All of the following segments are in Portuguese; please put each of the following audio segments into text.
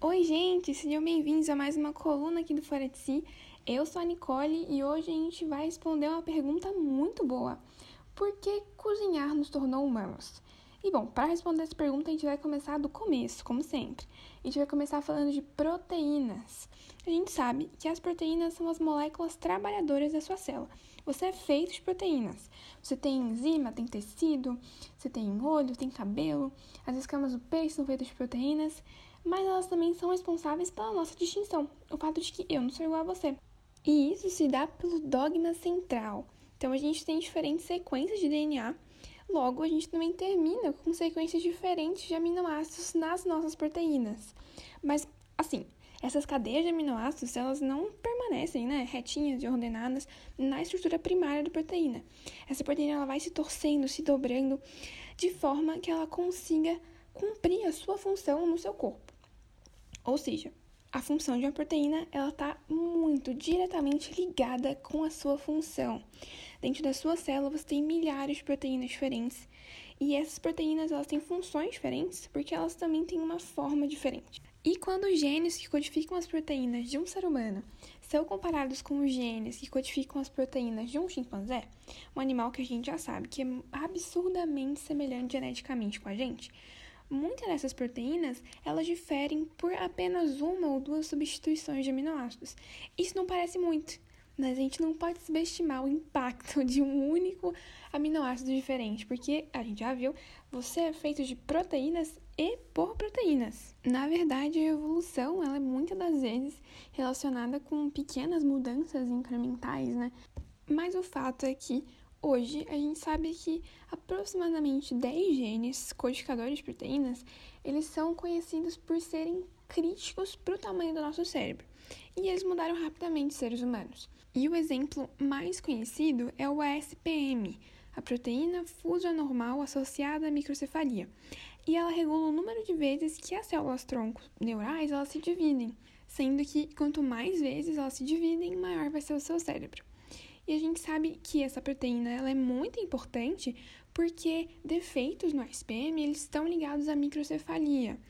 Oi, gente, sejam bem-vindos a mais uma coluna aqui do Fora de Si. Eu sou a Nicole e hoje a gente vai responder uma pergunta muito boa: Por que cozinhar nos tornou humanos? E bom, para responder essa pergunta, a gente vai começar do começo, como sempre. A gente vai começar falando de proteínas. A gente sabe que as proteínas são as moléculas trabalhadoras da sua célula. Você é feito de proteínas. Você tem enzima, tem tecido, você tem olho, tem cabelo. As escamas do peixe são feitas de proteínas, mas elas também são responsáveis pela nossa distinção, o fato de que eu não sou igual a você. E isso se dá pelo dogma central. Então a gente tem diferentes sequências de DNA Logo, a gente também termina com sequências diferentes de aminoácidos nas nossas proteínas. Mas, assim, essas cadeias de aminoácidos, elas não permanecem, né, retinhas e ordenadas na estrutura primária da proteína. Essa proteína ela vai se torcendo, se dobrando, de forma que ela consiga cumprir a sua função no seu corpo. Ou seja, a função de uma proteína ela está muito diretamente ligada com a sua função. Dentro da sua célula você tem milhares de proteínas diferentes e essas proteínas elas têm funções diferentes porque elas também têm uma forma diferente. E quando os genes que codificam as proteínas de um ser humano são comparados com os genes que codificam as proteínas de um chimpanzé, um animal que a gente já sabe que é absurdamente semelhante geneticamente com a gente, muitas dessas proteínas elas diferem por apenas uma ou duas substituições de aminoácidos. Isso não parece muito, mas a gente não pode subestimar o impacto de um único aminoácido diferente, porque a gente já viu, você é feito de proteínas e por proteínas. Na verdade, a evolução ela é muitas das vezes relacionada com pequenas mudanças incrementais, né? Mas o fato é que hoje a gente sabe que aproximadamente 10 genes codificadores de proteínas, eles são conhecidos por serem críticos para o tamanho do nosso cérebro. E eles mudaram rapidamente seres humanos. E o exemplo mais conhecido é o ASPM, a proteína fuso-anormal associada à microcefalia. E ela regula o número de vezes que as células troncos neurais elas se dividem, sendo que quanto mais vezes elas se dividem, maior vai ser o seu cérebro. E a gente sabe que essa proteína ela é muito importante porque defeitos no ASPM eles estão ligados à microcefalia,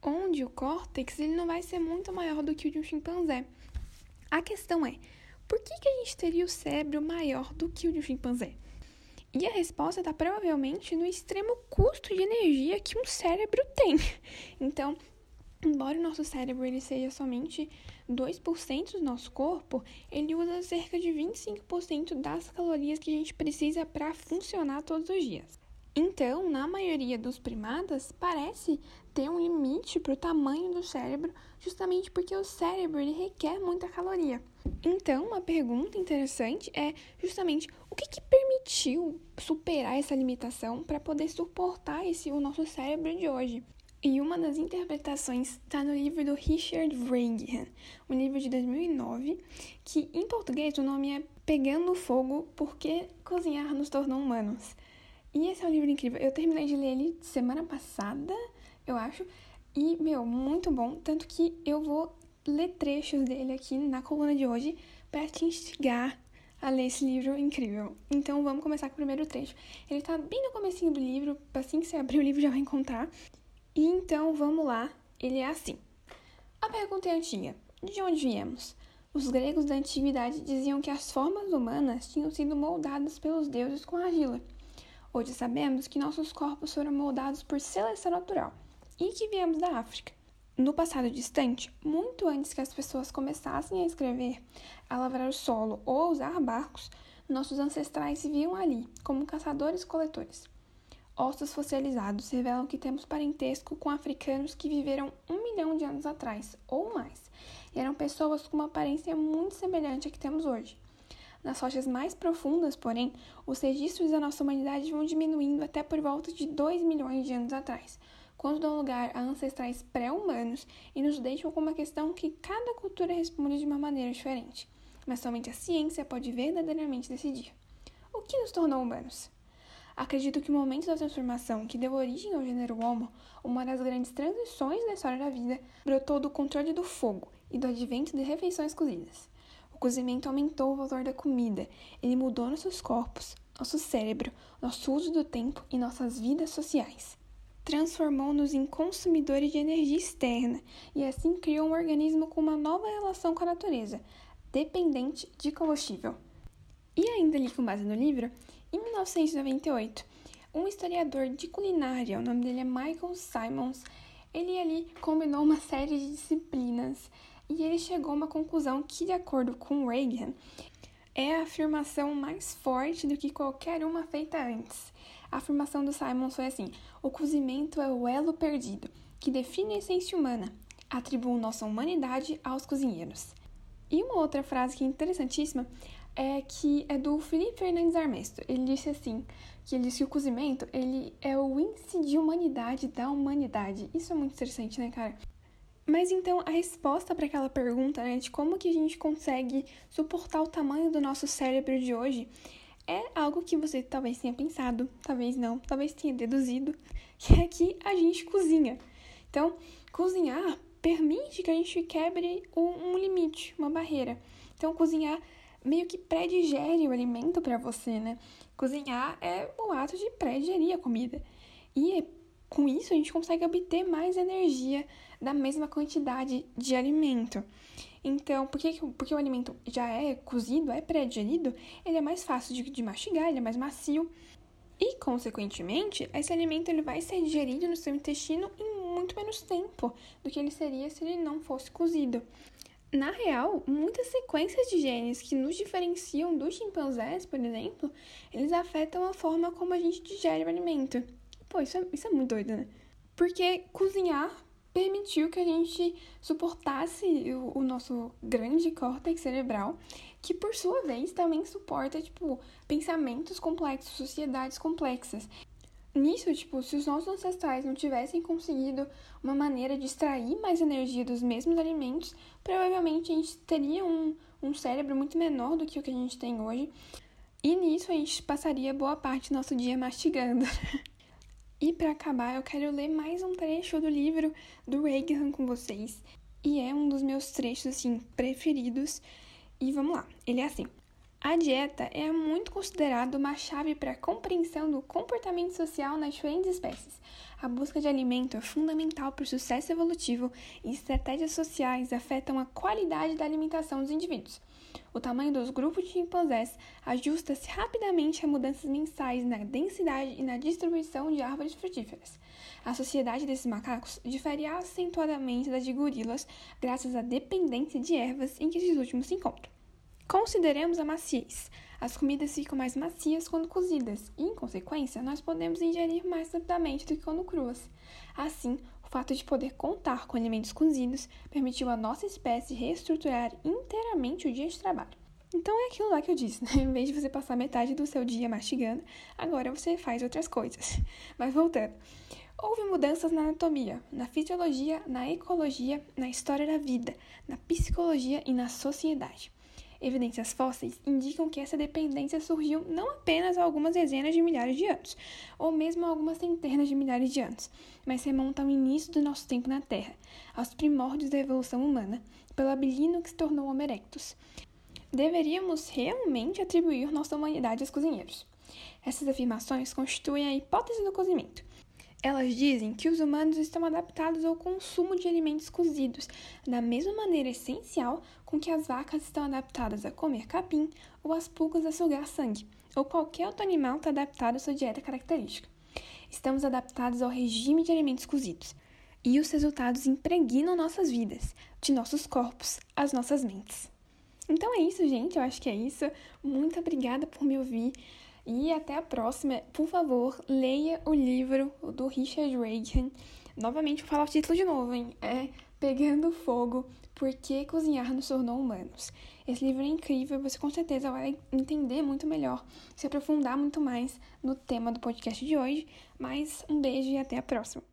onde o córtex ele não vai ser muito maior do que o de um chimpanzé. A questão é, por que, que a gente teria o cérebro maior do que o de um chimpanzé? E a resposta está provavelmente no extremo custo de energia que um cérebro tem. Então, embora o nosso cérebro ele seja somente 2% do nosso corpo, ele usa cerca de 25% das calorias que a gente precisa para funcionar todos os dias. Então, na maioria dos primatas, parece ter um limite para o tamanho do cérebro, justamente porque o cérebro ele requer muita caloria. Então, uma pergunta interessante é justamente o que, que permitiu superar essa limitação para poder suportar esse o nosso cérebro de hoje. E uma das interpretações está no livro do Richard Wrangham, um livro de 2009, que em português o nome é Pegando Fogo, porque cozinhar nos tornou humanos. E esse é um livro incrível. Eu terminei de ler ele semana passada, eu acho. E, meu, muito bom. Tanto que eu vou ler trechos dele aqui na coluna de hoje para te instigar a ler esse livro incrível. Então vamos começar com o primeiro trecho. Ele tá bem no comecinho do livro, assim que você abrir o livro já vai encontrar. E então vamos lá. Ele é assim. A pergunta é antiga. De onde viemos? Os gregos da antiguidade diziam que as formas humanas tinham sido moldadas pelos deuses com argila. Hoje sabemos que nossos corpos foram moldados por seleção natural e que viemos da África. No passado distante, muito antes que as pessoas começassem a escrever, a lavrar o solo ou usar barcos, nossos ancestrais se viam ali como caçadores-coletores. Ossos fossilizados revelam que temos parentesco com africanos que viveram um milhão de anos atrás ou mais, e eram pessoas com uma aparência muito semelhante à que temos hoje. Nas rochas mais profundas, porém, os registros da nossa humanidade vão diminuindo até por volta de 2 milhões de anos atrás, quando dão lugar a ancestrais pré-humanos e nos deixam com uma questão que cada cultura responde de uma maneira diferente. Mas somente a ciência pode verdadeiramente decidir. O que nos tornou humanos? Acredito que o momento da transformação que deu origem ao gênero Homo, uma das grandes transições da história da vida, brotou do controle do fogo e do advento de refeições cozidas cozimento aumentou o valor da comida, ele mudou nossos corpos, nosso cérebro, nosso uso do tempo e nossas vidas sociais. transformou-nos em consumidores de energia externa e assim criou um organismo com uma nova relação com a natureza, dependente de combustível. E ainda ali com base no livro, em 1998, um historiador de culinária, o nome dele é Michael Simons, ele ali combinou uma série de disciplinas e ele chegou a uma conclusão que, de acordo com Reagan, é a afirmação mais forte do que qualquer uma feita antes. A afirmação do Simons foi assim: o cozimento é o elo perdido que define a essência humana. Atribuo nossa humanidade aos cozinheiros. E uma outra frase que é interessantíssima é que é do Felipe Fernandes Armesto. Ele disse assim, que ele disse que o cozimento, ele é o índice de humanidade da humanidade. Isso é muito interessante, né, cara? Mas então a resposta para aquela pergunta, né, de como que a gente consegue suportar o tamanho do nosso cérebro de hoje, é algo que você talvez tenha pensado, talvez não, talvez tenha deduzido, que é que a gente cozinha. Então, cozinhar permite que a gente quebre um limite, uma barreira. Então, cozinhar meio que pré-digere o alimento para você, né? Cozinhar é o ato de pré-digerir a comida. E com isso a gente consegue obter mais energia da mesma quantidade de alimento. Então, porque, porque o alimento já é cozido, é pré-digerido, ele é mais fácil de, de mastigar, ele é mais macio. E, consequentemente, esse alimento ele vai ser digerido no seu intestino em muito menos tempo do que ele seria se ele não fosse cozido. Na real, muitas sequências de genes que nos diferenciam dos chimpanzés, por exemplo, eles afetam a forma como a gente digere o alimento. Pô, isso é, isso é muito doido, né? Porque cozinhar permitiu que a gente suportasse o, o nosso grande córtex cerebral, que por sua vez também suporta, tipo, pensamentos complexos, sociedades complexas. Nisso, tipo, se os nossos ancestrais não tivessem conseguido uma maneira de extrair mais energia dos mesmos alimentos, provavelmente a gente teria um, um cérebro muito menor do que o que a gente tem hoje. E nisso a gente passaria boa parte do nosso dia mastigando. e para acabar, eu quero ler mais um trecho do livro do Reagan com vocês. E é um dos meus trechos, assim, preferidos. E vamos lá, ele é assim. A dieta é muito considerada uma chave para a compreensão do comportamento social nas diferentes espécies. A busca de alimento é fundamental para o sucesso evolutivo e estratégias sociais afetam a qualidade da alimentação dos indivíduos. O tamanho dos grupos de chimpanzés ajusta-se rapidamente a mudanças mensais na densidade e na distribuição de árvores frutíferas. A sociedade desses macacos difere acentuadamente da de gorilas graças à dependência de ervas em que esses últimos se encontram. Consideremos a maciez. As comidas ficam mais macias quando cozidas e, em consequência, nós podemos ingerir mais rapidamente do que quando cruas. Assim, o fato de poder contar com alimentos cozidos permitiu à nossa espécie reestruturar inteiramente o dia de trabalho. Então é aquilo lá que eu disse, né? Em vez de você passar metade do seu dia mastigando, agora você faz outras coisas. Mas voltando. Houve mudanças na anatomia, na fisiologia, na ecologia, na história da vida, na psicologia e na sociedade. Evidências fósseis indicam que essa dependência surgiu não apenas há algumas dezenas de milhares de anos, ou mesmo há algumas centenas de milhares de anos, mas remonta ao início do nosso tempo na Terra, aos primórdios da evolução humana, pelo abilino que se tornou Homo erectus. Deveríamos realmente atribuir nossa humanidade aos cozinheiros. Essas afirmações constituem a hipótese do cozimento, elas dizem que os humanos estão adaptados ao consumo de alimentos cozidos, da mesma maneira essencial com que as vacas estão adaptadas a comer capim ou as pulgas a sugar sangue, ou qualquer outro animal está adaptado à sua dieta característica. Estamos adaptados ao regime de alimentos cozidos, e os resultados impregnam nossas vidas, de nossos corpos às nossas mentes. Então é isso, gente. Eu acho que é isso. Muito obrigada por me ouvir. E até a próxima. Por favor, leia o livro do Richard Reagan. Novamente, vou falar o título de novo, hein? É Pegando Fogo, Por que Cozinhar nos Tornou Humanos. Esse livro é incrível, você com certeza vai entender muito melhor, se aprofundar muito mais no tema do podcast de hoje. Mas um beijo e até a próxima.